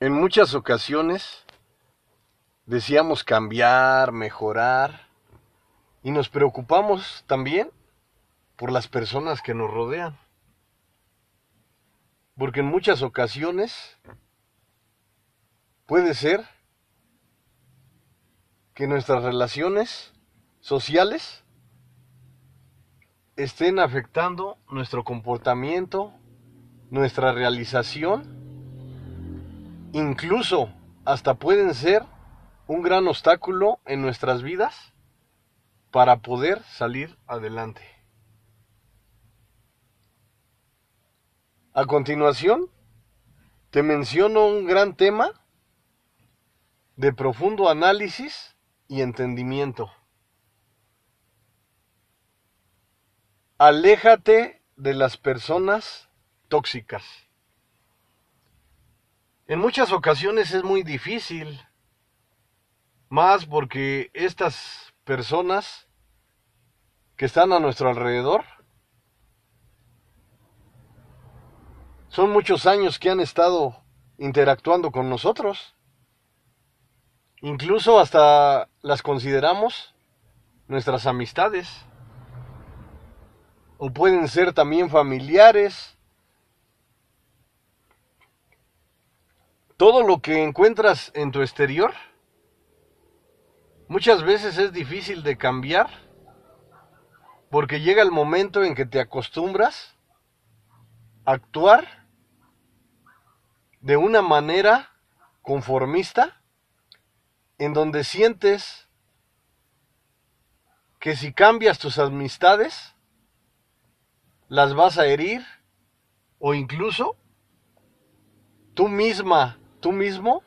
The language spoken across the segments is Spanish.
En muchas ocasiones deseamos cambiar, mejorar y nos preocupamos también por las personas que nos rodean. Porque en muchas ocasiones puede ser que nuestras relaciones sociales estén afectando nuestro comportamiento, nuestra realización incluso hasta pueden ser un gran obstáculo en nuestras vidas para poder salir adelante. A continuación, te menciono un gran tema de profundo análisis y entendimiento. Aléjate de las personas tóxicas. En muchas ocasiones es muy difícil, más porque estas personas que están a nuestro alrededor son muchos años que han estado interactuando con nosotros. Incluso hasta las consideramos nuestras amistades. O pueden ser también familiares todo lo que encuentras en tu exterior muchas veces es difícil de cambiar porque llega el momento en que te acostumbras a actuar de una manera conformista en donde sientes que si cambias tus amistades las vas a herir o incluso tú misma tú mismo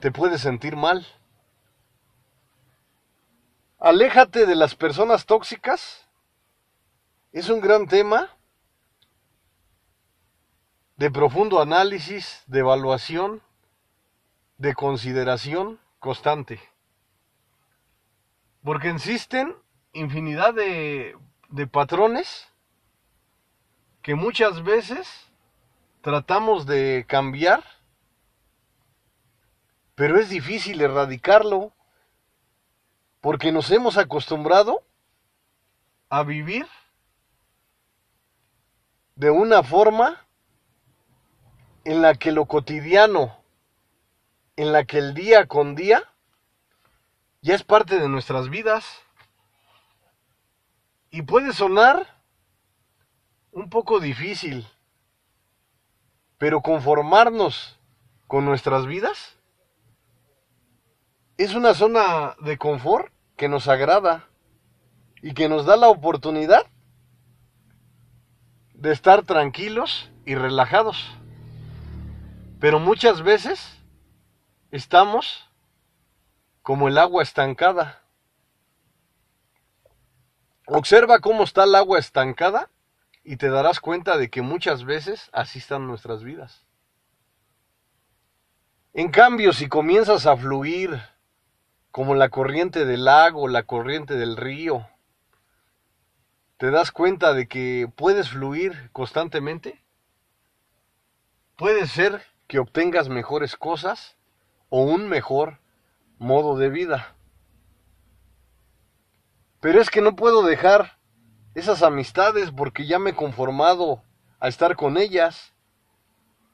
te puedes sentir mal. Aléjate de las personas tóxicas. Es un gran tema de profundo análisis, de evaluación, de consideración constante. Porque existen infinidad de, de patrones que muchas veces tratamos de cambiar pero es difícil erradicarlo porque nos hemos acostumbrado a vivir de una forma en la que lo cotidiano, en la que el día con día ya es parte de nuestras vidas. Y puede sonar un poco difícil, pero conformarnos con nuestras vidas es una zona de confort que nos agrada y que nos da la oportunidad de estar tranquilos y relajados. Pero muchas veces estamos como el agua estancada. Observa cómo está el agua estancada y te darás cuenta de que muchas veces así están nuestras vidas. En cambio, si comienzas a fluir, como la corriente del lago, la corriente del río. ¿Te das cuenta de que puedes fluir constantemente? Puede ser que obtengas mejores cosas o un mejor modo de vida. Pero es que no puedo dejar esas amistades porque ya me he conformado a estar con ellas.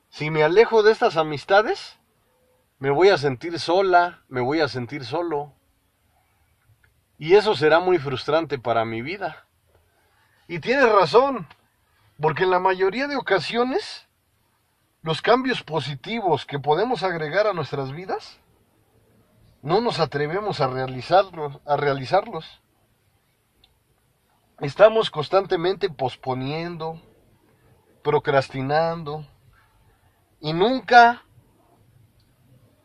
Si me alejo de estas amistades, me voy a sentir sola, me voy a sentir solo. Y eso será muy frustrante para mi vida. Y tienes razón, porque en la mayoría de ocasiones los cambios positivos que podemos agregar a nuestras vidas no nos atrevemos a realizarlos, a realizarlos. Estamos constantemente posponiendo, procrastinando y nunca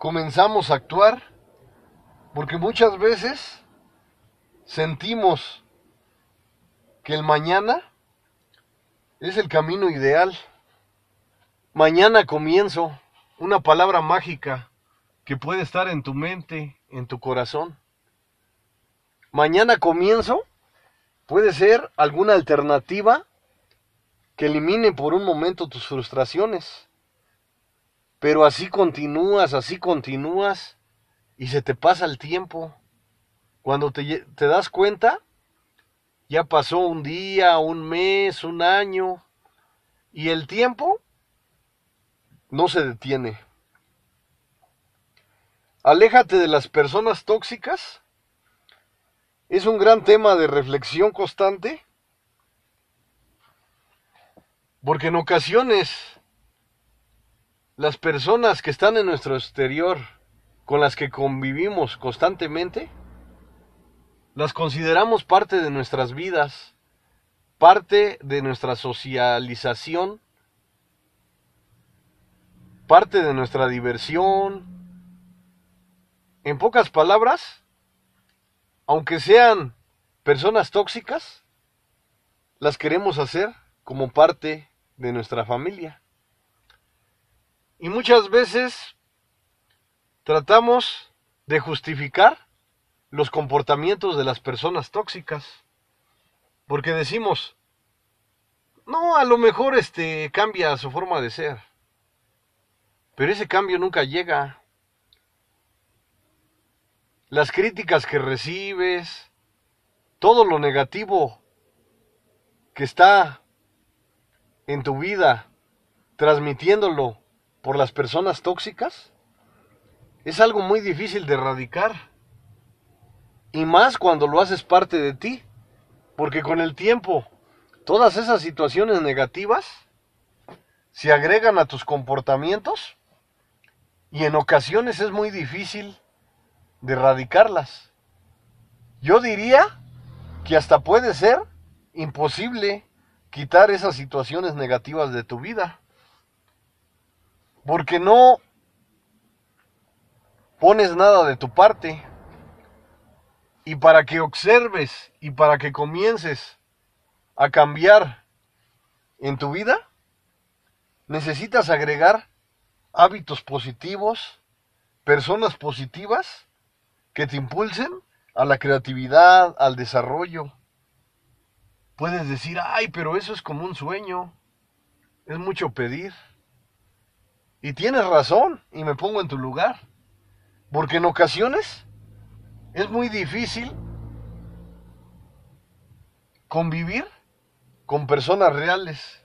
comenzamos a actuar porque muchas veces sentimos que el mañana es el camino ideal. Mañana comienzo, una palabra mágica que puede estar en tu mente, en tu corazón. Mañana comienzo puede ser alguna alternativa que elimine por un momento tus frustraciones. Pero así continúas, así continúas y se te pasa el tiempo. Cuando te, das cuenta, ya pasó un día, un mes, un año y el tiempo no se detiene. Aléjate de las personas tóxicas. Es un gran tema de reflexión constante. Porque en ocasiones las personas que están en nuestro exterior, con las que convivimos constantemente, las consideramos parte de nuestras vidas, parte de nuestra socialización, parte de nuestra diversión. En pocas palabras, aunque sean personas tóxicas, las queremos hacer como parte de nuestra familia. Y muchas veces tratamos de justificar los comportamientos de las personas tóxicas. Porque decimos, no, a lo mejor este cambia su forma de ser. Pero ese cambio nunca llega. Las críticas que recibes, todo lo negativo que está en tu vida, transmitiéndolo por las personas tóxicas, es algo muy difícil de erradicar. Y más cuando lo haces parte de ti. Porque con el tiempo, todas esas situaciones negativas se agregan a tus comportamientos y en ocasiones es muy difícil de erradicarlas. Yo diría que hasta puede ser imposible quitar esas situaciones negativas de tu vida. Porque no pones nada de tu parte. Y para que observes y para que comiences a cambiar en tu vida, necesitas agregar hábitos positivos, personas positivas que te impulsen a la creatividad, al desarrollo. Puedes decir, ay, pero eso es como un sueño, es mucho pedir. Y tienes razón, y me pongo en tu lugar, porque en ocasiones es muy difícil convivir con personas reales,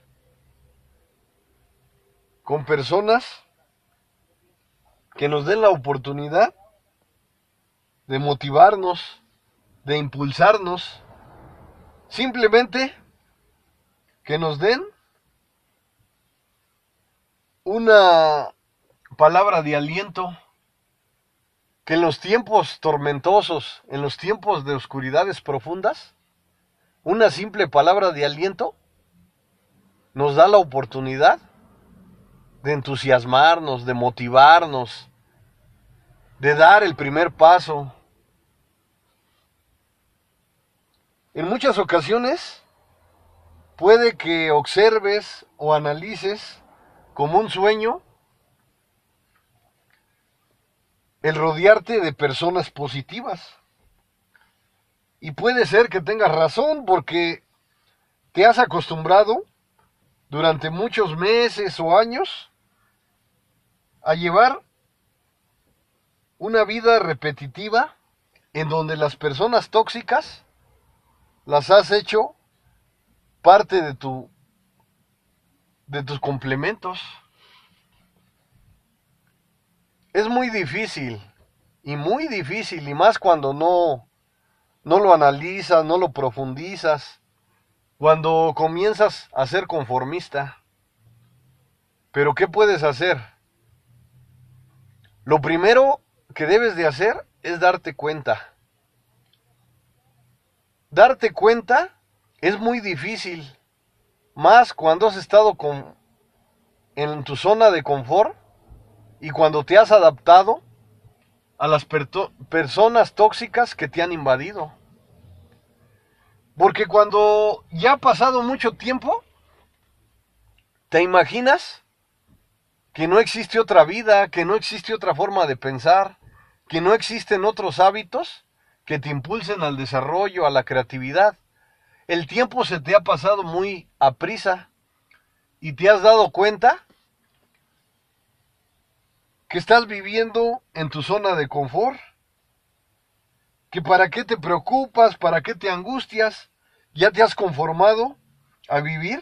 con personas que nos den la oportunidad de motivarnos, de impulsarnos, simplemente que nos den una palabra de aliento que en los tiempos tormentosos, en los tiempos de oscuridades profundas, una simple palabra de aliento nos da la oportunidad de entusiasmarnos, de motivarnos, de dar el primer paso. En muchas ocasiones puede que observes o analices como un sueño el rodearte de personas positivas. Y puede ser que tengas razón porque te has acostumbrado durante muchos meses o años a llevar una vida repetitiva en donde las personas tóxicas las has hecho parte de tu de tus complementos. Es muy difícil y muy difícil y más cuando no no lo analizas, no lo profundizas, cuando comienzas a ser conformista. Pero ¿qué puedes hacer? Lo primero que debes de hacer es darte cuenta. Darte cuenta es muy difícil, más cuando has estado con, en tu zona de confort y cuando te has adaptado a las personas tóxicas que te han invadido. Porque cuando ya ha pasado mucho tiempo, ¿te imaginas que no existe otra vida, que no existe otra forma de pensar, que no existen otros hábitos que te impulsen al desarrollo, a la creatividad? El tiempo se te ha pasado muy a prisa y te has dado cuenta que estás viviendo en tu zona de confort, que para qué te preocupas, para qué te angustias, ya te has conformado a vivir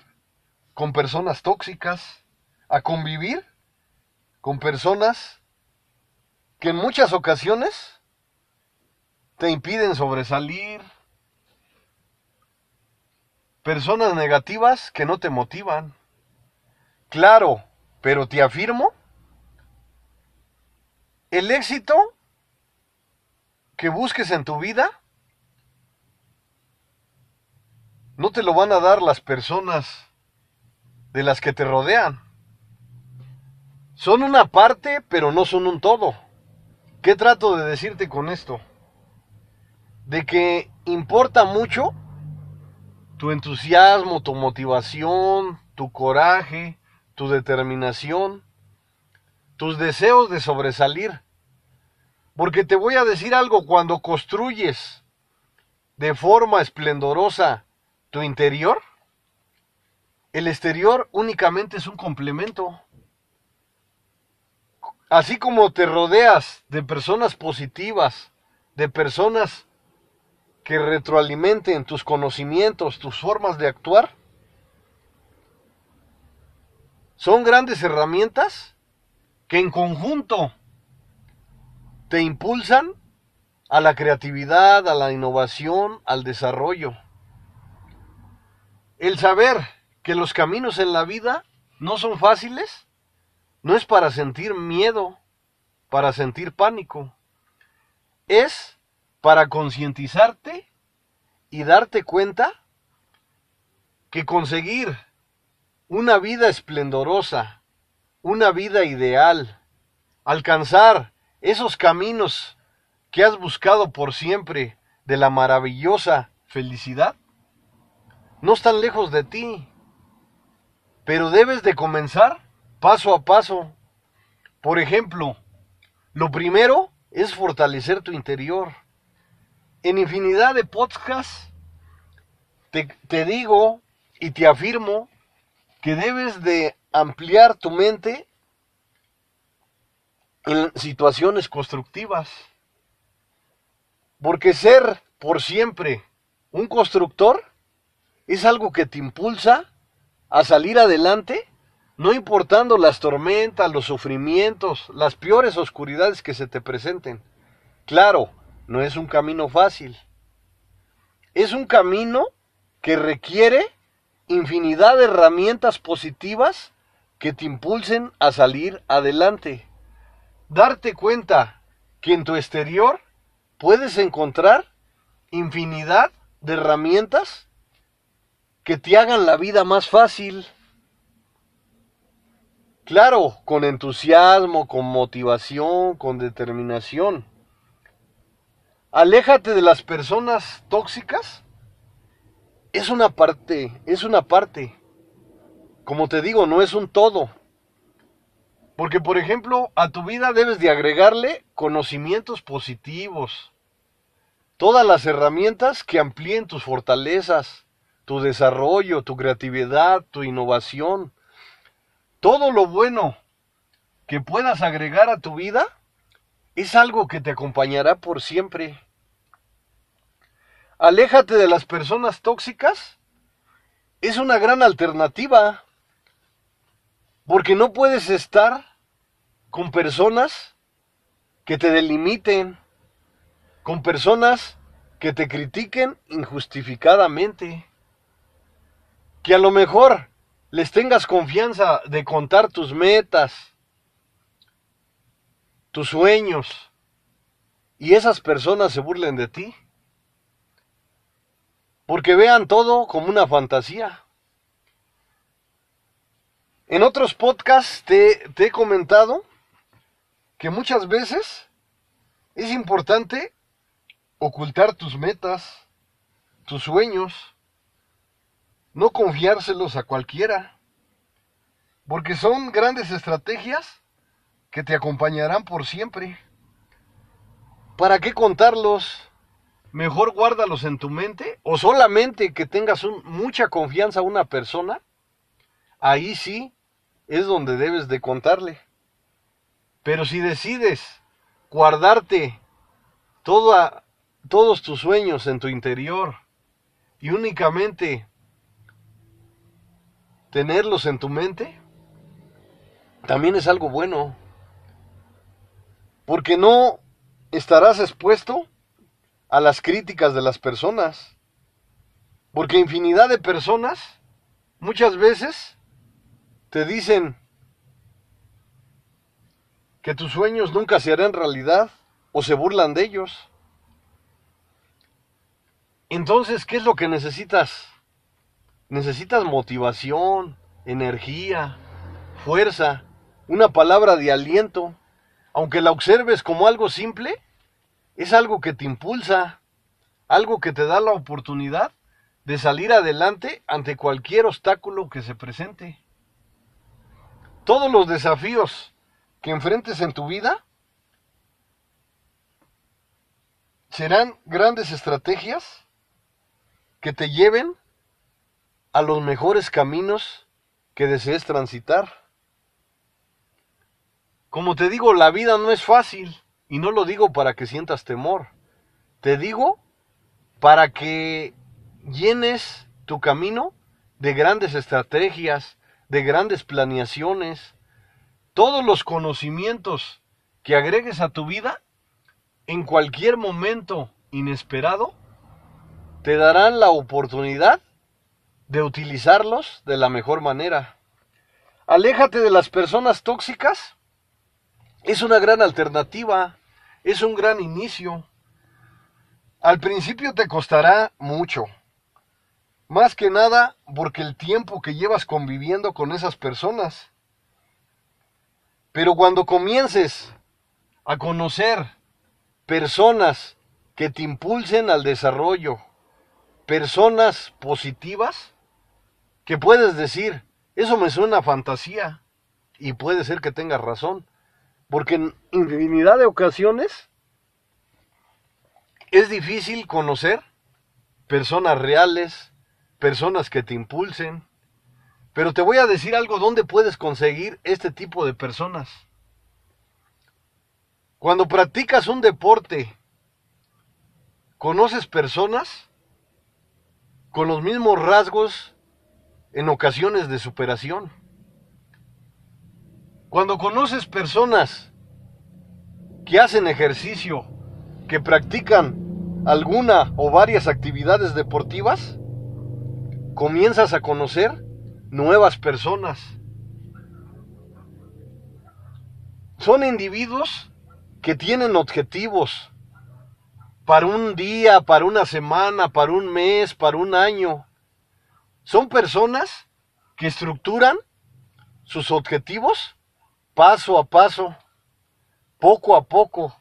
con personas tóxicas, a convivir con personas que en muchas ocasiones te impiden sobresalir, personas negativas que no te motivan. Claro, pero te afirmo, el éxito que busques en tu vida no te lo van a dar las personas de las que te rodean. Son una parte, pero no son un todo. ¿Qué trato de decirte con esto? De que importa mucho tu entusiasmo, tu motivación, tu coraje, tu determinación, tus deseos de sobresalir. Porque te voy a decir algo, cuando construyes de forma esplendorosa tu interior, el exterior únicamente es un complemento. Así como te rodeas de personas positivas, de personas que retroalimenten tus conocimientos, tus formas de actuar, son grandes herramientas que en conjunto te impulsan a la creatividad, a la innovación, al desarrollo. El saber que los caminos en la vida no son fáciles no es para sentir miedo, para sentir pánico. Es para concientizarte y darte cuenta que conseguir una vida esplendorosa, una vida ideal, alcanzar esos caminos que has buscado por siempre de la maravillosa felicidad, no están lejos de ti, pero debes de comenzar paso a paso. Por ejemplo, lo primero es fortalecer tu interior. En infinidad de podcasts te, te digo y te afirmo que debes de ampliar tu mente en situaciones constructivas. Porque ser por siempre un constructor es algo que te impulsa a salir adelante, no importando las tormentas, los sufrimientos, las peores oscuridades que se te presenten. Claro, no es un camino fácil. Es un camino que requiere infinidad de herramientas positivas que te impulsen a salir adelante darte cuenta que en tu exterior puedes encontrar infinidad de herramientas que te hagan la vida más fácil. Claro, con entusiasmo, con motivación, con determinación. Aléjate de las personas tóxicas. Es una parte, es una parte. Como te digo, no es un todo. Porque, por ejemplo, a tu vida debes de agregarle conocimientos positivos. Todas las herramientas que amplíen tus fortalezas, tu desarrollo, tu creatividad, tu innovación. Todo lo bueno que puedas agregar a tu vida es algo que te acompañará por siempre. Aléjate de las personas tóxicas. Es una gran alternativa. Porque no puedes estar con personas que te delimiten, con personas que te critiquen injustificadamente, que a lo mejor les tengas confianza de contar tus metas, tus sueños, y esas personas se burlen de ti, porque vean todo como una fantasía. En otros podcasts te, he comentado que muchas veces es importante ocultar tus metas, tus sueños, no confiárselos a cualquiera, porque son grandes estrategias que te acompañarán por siempre. ¿Para qué contarlos? Mejor guárdalos en tu mente o solamente que tengas mucha confianza a una persona. Ahí sí es donde debes de contarle. Pero si decides guardarte toda, todos tus sueños en tu interior y únicamente tenerlos en tu mente, también es algo bueno. Porque no estarás expuesto a las críticas de las personas. Porque infinidad de personas muchas veces te dicen que tus sueños nunca se harán realidad o se burlan de ellos. Entonces, ¿qué es lo que necesitas? Necesitas motivación, energía, fuerza, una palabra de aliento. Aunque la observes como algo simple, es algo que te impulsa, algo que te da la oportunidad de salir adelante ante cualquier obstáculo que se presente. Todos los desafíos que enfrentes en tu vida serán grandes estrategias que te lleven a los mejores caminos que desees transitar. Como te digo, la vida no es fácil y no lo digo para que sientas temor. Te digo para que llenes tu camino de grandes estrategias, de grandes planeaciones, todos los conocimientos que agregues a tu vida en cualquier momento inesperado te darán la oportunidad de utilizarlos de la mejor manera. Aléjate de las personas tóxicas. Es una gran alternativa, es un gran inicio. Al principio te costará mucho. Más que nada porque el tiempo que llevas conviviendo con esas personas. Pero cuando comiences a conocer personas que te impulsen al desarrollo, personas positivas que puedes decir, eso me suena a fantasía y puede ser que tengas razón, porque en infinidad de ocasiones es difícil conocer personas reales, personas que te impulsen, pero te voy a decir algo donde puedes conseguir este tipo de personas. Cuando practicas un deporte, conoces personas con los mismos rasgos en ocasiones de superación. Cuando conoces personas que hacen ejercicio, que practican alguna o varias actividades deportivas, comienzas a conocer nuevas personas. Son individuos que tienen objetivos, para un día, para una semana, para un mes, para un año. Son personas que estructuran sus objetivos paso a paso, poco a poco.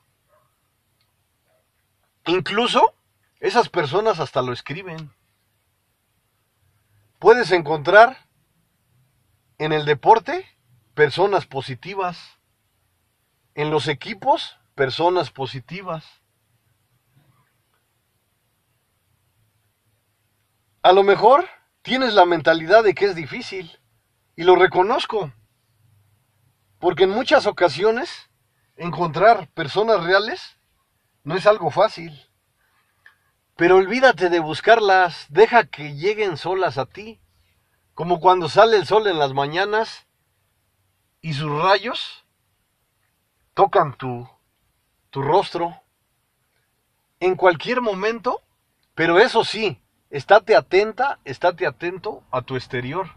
Incluso esas personas hasta lo escriben. Puedes encontrar en el deporte personas positivas, en los equipos personas positivas A lo mejor tienes la mentalidad de que es difícil y lo reconozco. Porque en muchas ocasiones encontrar personas reales no es algo fácil. Pero olvídate de buscarlas, deja que lleguen solas a ti, como cuando sale el sol en las mañanas y sus rayos tocan tu, tu rostro. En cualquier momento, pero eso sí, estate atenta, estate atento a tu exterior,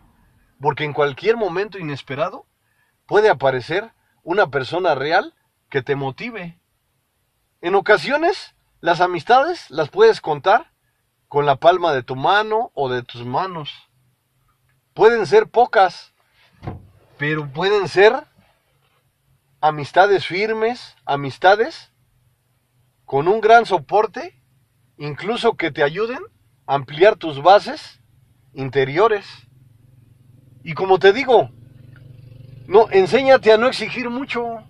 porque en cualquier momento inesperado puede aparecer una persona real que te motive. En ocasiones, las amistades las puedes contar con la palma de tu mano o de tus manos. Pueden ser pocas, pero pueden ser amistades firmes, amistades con un gran soporte, incluso que te ayuden ampliar tus bases interiores. Y como te digo, no, enséñate a no exigir mucho.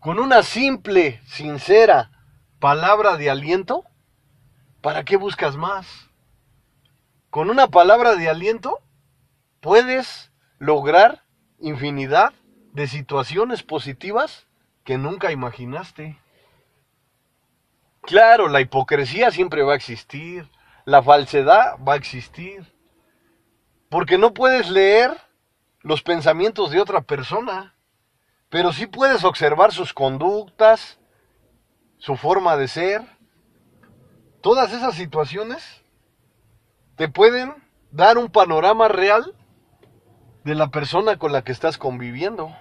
Con una simple, sincera palabra de aliento, ¿para qué buscas más? Con una palabra de aliento puedes lograr infinidad de situaciones positivas que nunca imaginaste. Claro, la hipocresía siempre va a existir, la falsedad va a existir, porque no puedes leer los pensamientos de otra persona, pero sí puedes observar sus conductas, su forma de ser. Todas esas situaciones te pueden dar un panorama real de la persona con la que estás conviviendo.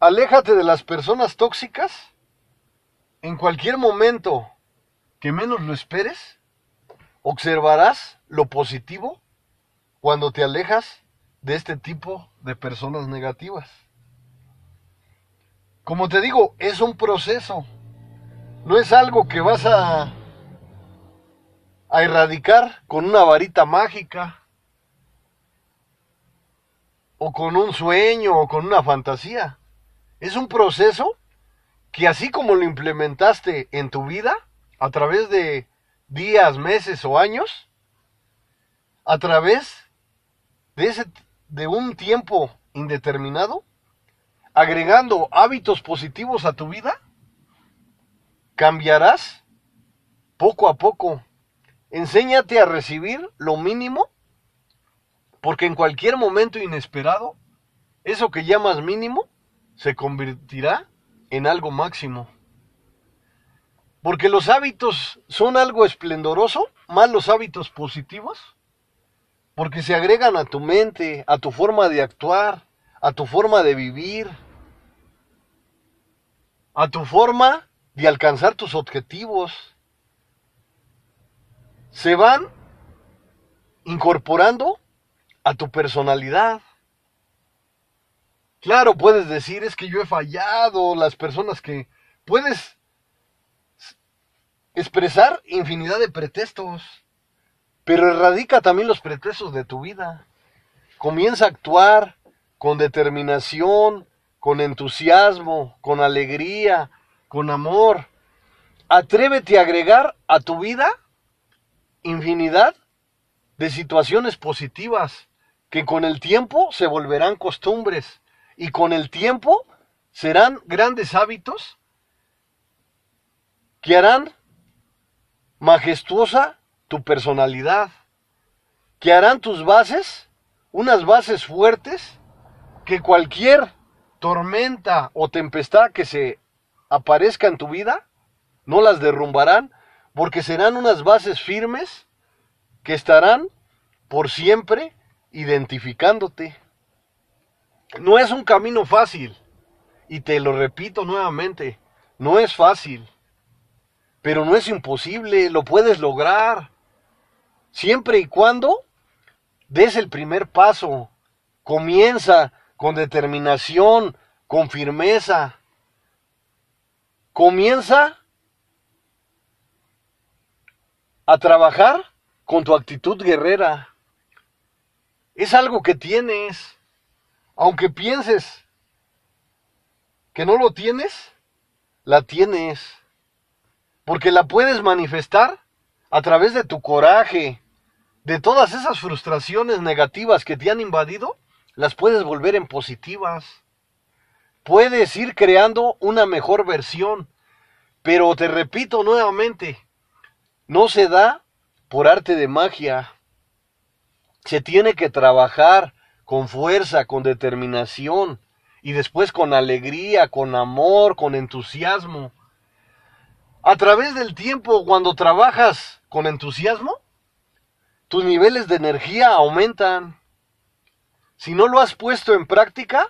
Aléjate de las personas tóxicas en cualquier momento que menos lo esperes. Observarás lo positivo cuando te alejas de este tipo de personas negativas. Como te digo, es un proceso. No es algo que vas a, erradicar con una varita mágica o con un sueño o con una fantasía. Es un proceso que así como lo implementaste en tu vida, a través de días, meses o años, a través de, ese, de un tiempo indeterminado, agregando hábitos positivos a tu vida, cambiarás poco a poco. Enséñate a recibir lo mínimo, porque en cualquier momento inesperado, eso que llamas mínimo se convertirá en algo máximo. Porque los hábitos son algo esplendoroso, más los hábitos positivos, porque se agregan a tu mente, a tu forma de actuar, a tu forma de vivir, a tu forma de alcanzar tus objetivos. Se van incorporando a tu personalidad. Claro, puedes decir, es que yo he fallado, las personas que... Puedes expresar infinidad de pretextos, pero erradica también los pretextos de tu vida. Comienza a actuar con determinación, con entusiasmo, con alegría, con amor. Atrévete a agregar a tu vida infinidad de situaciones positivas que con el tiempo se volverán costumbres y con el tiempo serán grandes hábitos que harán majestuosa tu personalidad, que harán tus bases unas bases fuertes que cualquier tormenta o tempestad que se aparezca en tu vida no las derrumbarán porque serán unas bases firmes que estarán por siempre identificándote. No es un camino fácil, y te lo repito nuevamente, no es fácil, pero no es imposible, lo puedes lograr, siempre y cuando des el primer paso, comienza con determinación, con firmeza, comienza a trabajar con tu actitud guerrera. Es algo que tienes, aunque pienses que no lo tienes, la tienes. Porque la puedes manifestar a través de tu coraje, de todas esas frustraciones negativas que te han invadido, las puedes volver en positivas. Puedes ir creando una mejor versión. Pero te repito nuevamente, no se da por arte de magia. Se tiene que trabajar con fuerza, con determinación, y después con alegría, con amor, con entusiasmo. A través del tiempo, cuando trabajas con entusiasmo, tus niveles de energía aumentan. Si no lo has puesto en práctica,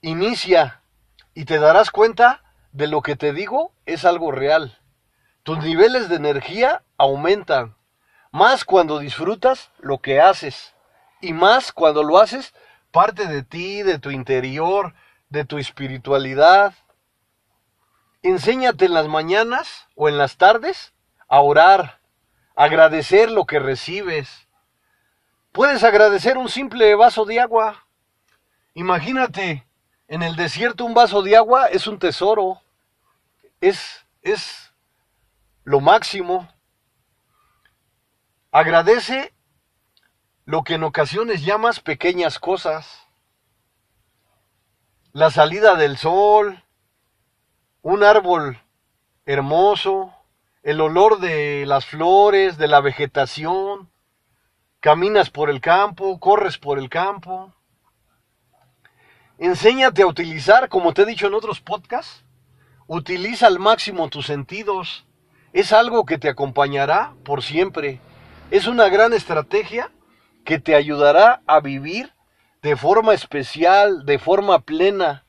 inicia y te darás cuenta de lo que te digo es algo real. Tus niveles de energía aumentan, más cuando disfrutas lo que haces y más cuando lo haces parte de ti, de tu interior, de tu espiritualidad. Enséñate en las mañanas o en las tardes a orar, agradecer lo que recibes. Puedes agradecer un simple vaso de agua. Imagínate, en el desierto un vaso de agua es un tesoro. Es, es lo máximo. Agradece lo que en ocasiones llamas pequeñas cosas. la salida del sol, un árbol hermoso, el olor de las flores, de la vegetación, caminas por el campo, corres por el campo. Enséñate a utilizar, como te he dicho en otros podcasts, utiliza al máximo tus sentidos. Es algo que te acompañará por siempre. Es una gran estrategia que te ayudará a vivir de forma especial, de forma plena.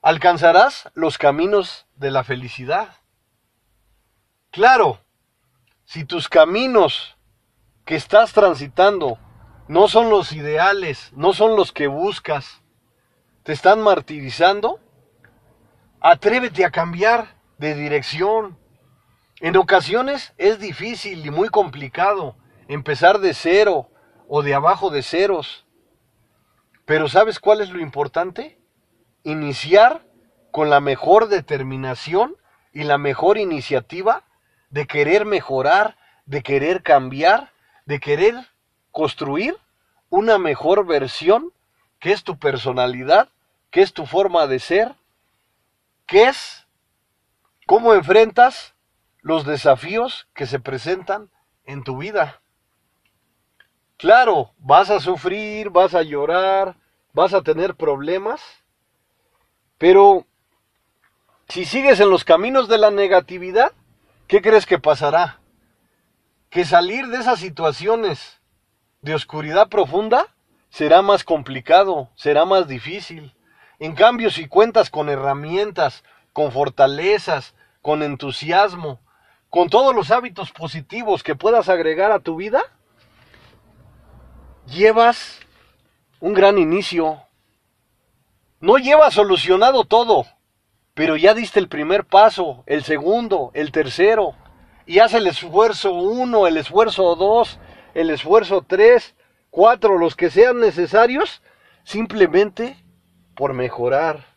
Alcanzarás los caminos de la felicidad. Claro, si tus caminos que estás transitando no son los ideales, no son los que buscas, te están martirizando, atrévete a cambiar de dirección. En ocasiones es difícil y muy complicado empezar de cero o de abajo de ceros. Pero ¿sabes cuál es lo importante? Iniciar con la mejor determinación y la mejor iniciativa de querer mejorar, de querer cambiar, de querer construir una mejor versión que es tu personalidad, que es tu forma de ser, que es cómo enfrentas los desafíos que se presentan en tu vida. Claro, vas a sufrir, vas a llorar, vas a tener problemas, pero si sigues en los caminos de la negatividad, ¿qué crees que pasará? Que salir de esas situaciones de oscuridad profunda será más complicado, será más difícil. En cambio, si cuentas con herramientas, con fortalezas, con entusiasmo, con todos los hábitos positivos que puedas agregar a tu vida, llevas un gran inicio. No llevas solucionado todo, pero ya diste el primer paso, el segundo, el tercero, y haz el esfuerzo uno, el esfuerzo dos, el esfuerzo tres, cuatro, los que sean necesarios, simplemente por mejorar.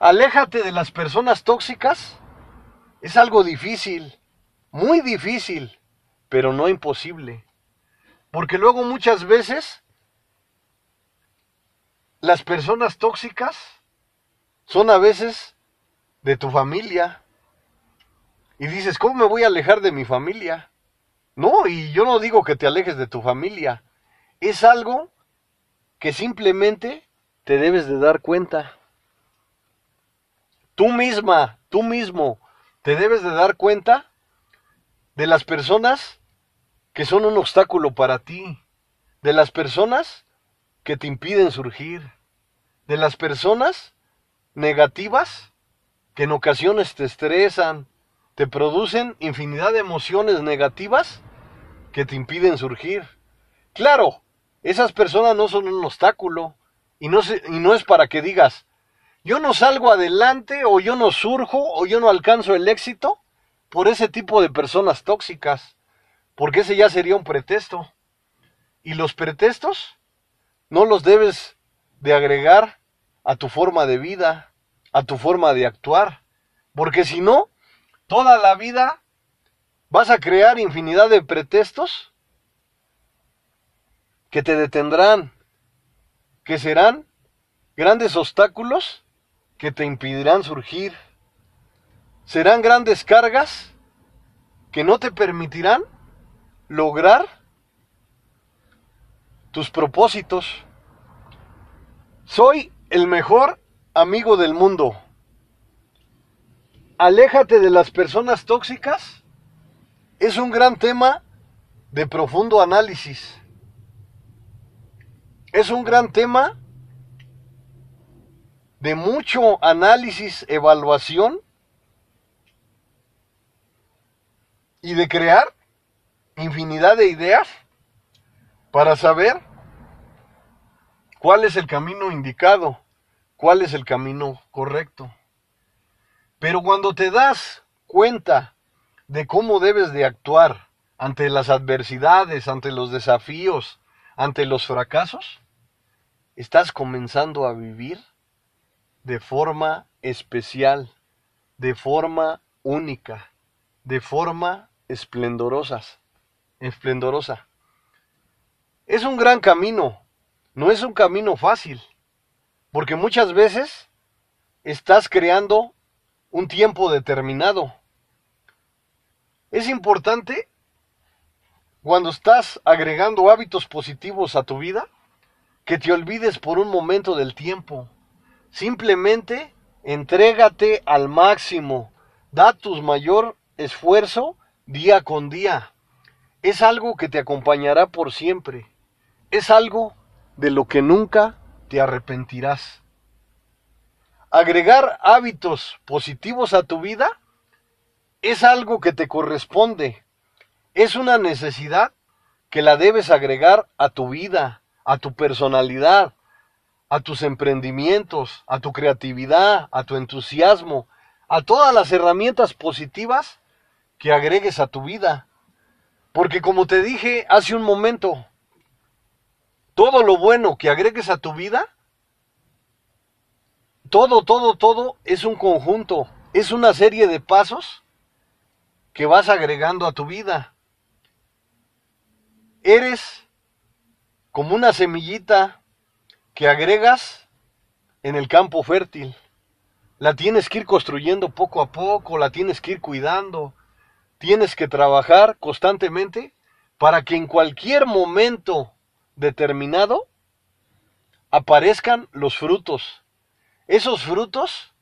Aléjate de las personas tóxicas. Es algo difícil, muy difícil, pero no imposible. Porque luego muchas veces las personas tóxicas son a veces de tu familia. Y dices, ¿cómo me voy a alejar de mi familia? No, y yo no digo que te alejes de tu familia. Es algo que simplemente te debes de dar cuenta. Tú misma, tú mismo, te debes de dar cuenta de las personas que son un obstáculo para ti, de las personas que te impiden surgir, de las personas negativas que en ocasiones te estresan, te producen infinidad de emociones negativas que te impiden surgir. Claro, esas personas no son un obstáculo y no, y no es para que digas, yo no salgo adelante o yo no surjo o yo no alcanzo el éxito por ese tipo de personas tóxicas, porque ese ya sería un pretexto. Y los pretextos no los debes de agregar a tu forma de vida, a tu forma de actuar. Porque si no, toda la vida vas a crear infinidad de pretextos que te detendrán, que serán grandes obstáculos que te impedirán surgir. Serán grandes cargas que no te permitirán lograr tus propósitos. Soy el mejor amigo del mundo. Aléjate de las personas tóxicas. Es un gran tema de profundo análisis. Es un gran tema de mucho análisis, evaluación y de crear infinidad de ideas para saber cuál es el camino indicado, cuál es el camino correcto. Pero cuando te das cuenta de cómo debes de actuar ante las adversidades, ante los desafíos, ante los fracasos, estás comenzando a vivir de forma especial, de forma única, de forma esplendorosa, esplendorosa. Es un gran camino, no es un camino fácil, Porque muchas veces estás creando un tiempo determinado. Es importante cuando estás agregando hábitos positivos a tu vida que te olvides por un momento del tiempo. Simplemente entrégate al máximo. Da tu mayor esfuerzo día con día. Es algo que te acompañará por siempre. Es algo de lo que nunca te arrepentirás. Agregar hábitos positivos a tu vida es algo que te corresponde. Es una necesidad que la debes agregar a tu vida, a tu personalidad, a tus emprendimientos, a tu creatividad, a tu entusiasmo, a todas las herramientas positivas que agregues a tu vida. Porque como te dije hace un momento, todo lo bueno que agregues a tu vida, todo, todo, todo es un conjunto, es una serie de pasos que vas agregando a tu vida. Eres como una semillita que agregas en el campo fértil. La tienes que ir construyendo poco a poco, la tienes que ir cuidando, tienes que trabajar constantemente para que en cualquier momento determinado aparezcan los frutos. Esos frutos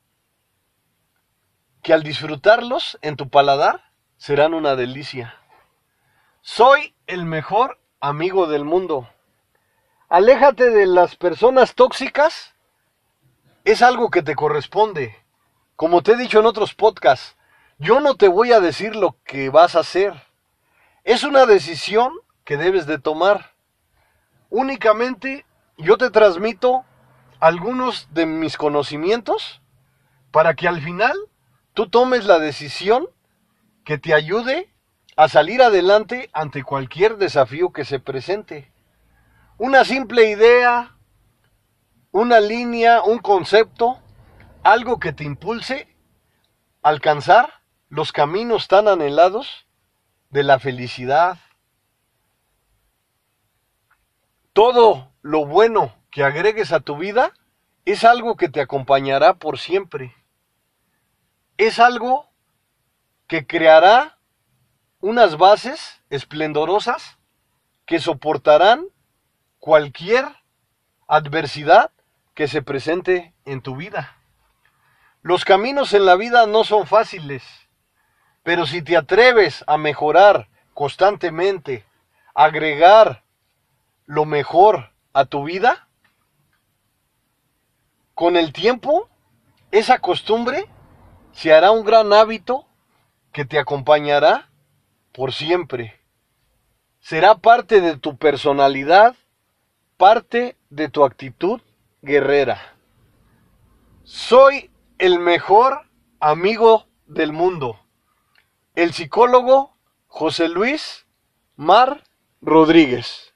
que al disfrutarlos en tu paladar serán una delicia. Soy el mejor amigo del mundo. Aléjate de las personas tóxicas. Es algo que te corresponde. Como te he dicho en otros podcasts, yo no te voy a decir lo que vas a hacer. Es una decisión que debes de tomar. Únicamente yo te transmito algunos de mis conocimientos para que al final tú tomes la decisión que te ayude a salir adelante ante cualquier desafío que se presente. Una simple idea, una línea, un concepto, algo que te impulse a alcanzar los caminos tan anhelados de la felicidad. Todo lo bueno que agregues a tu vida es algo que te acompañará por siempre. Es algo que creará unas bases esplendorosas que soportarán cualquier adversidad que se presente en tu vida. Los caminos en la vida no son fáciles, pero si te atreves a mejorar constantemente, agregar lo mejor a tu vida, con el tiempo esa costumbre se hará un gran hábito que te acompañará por siempre. Será parte de tu personalidad, parte de tu actitud guerrera. Soy el mejor amigo del mundo. El psicólogo José Luis Mar Rodríguez.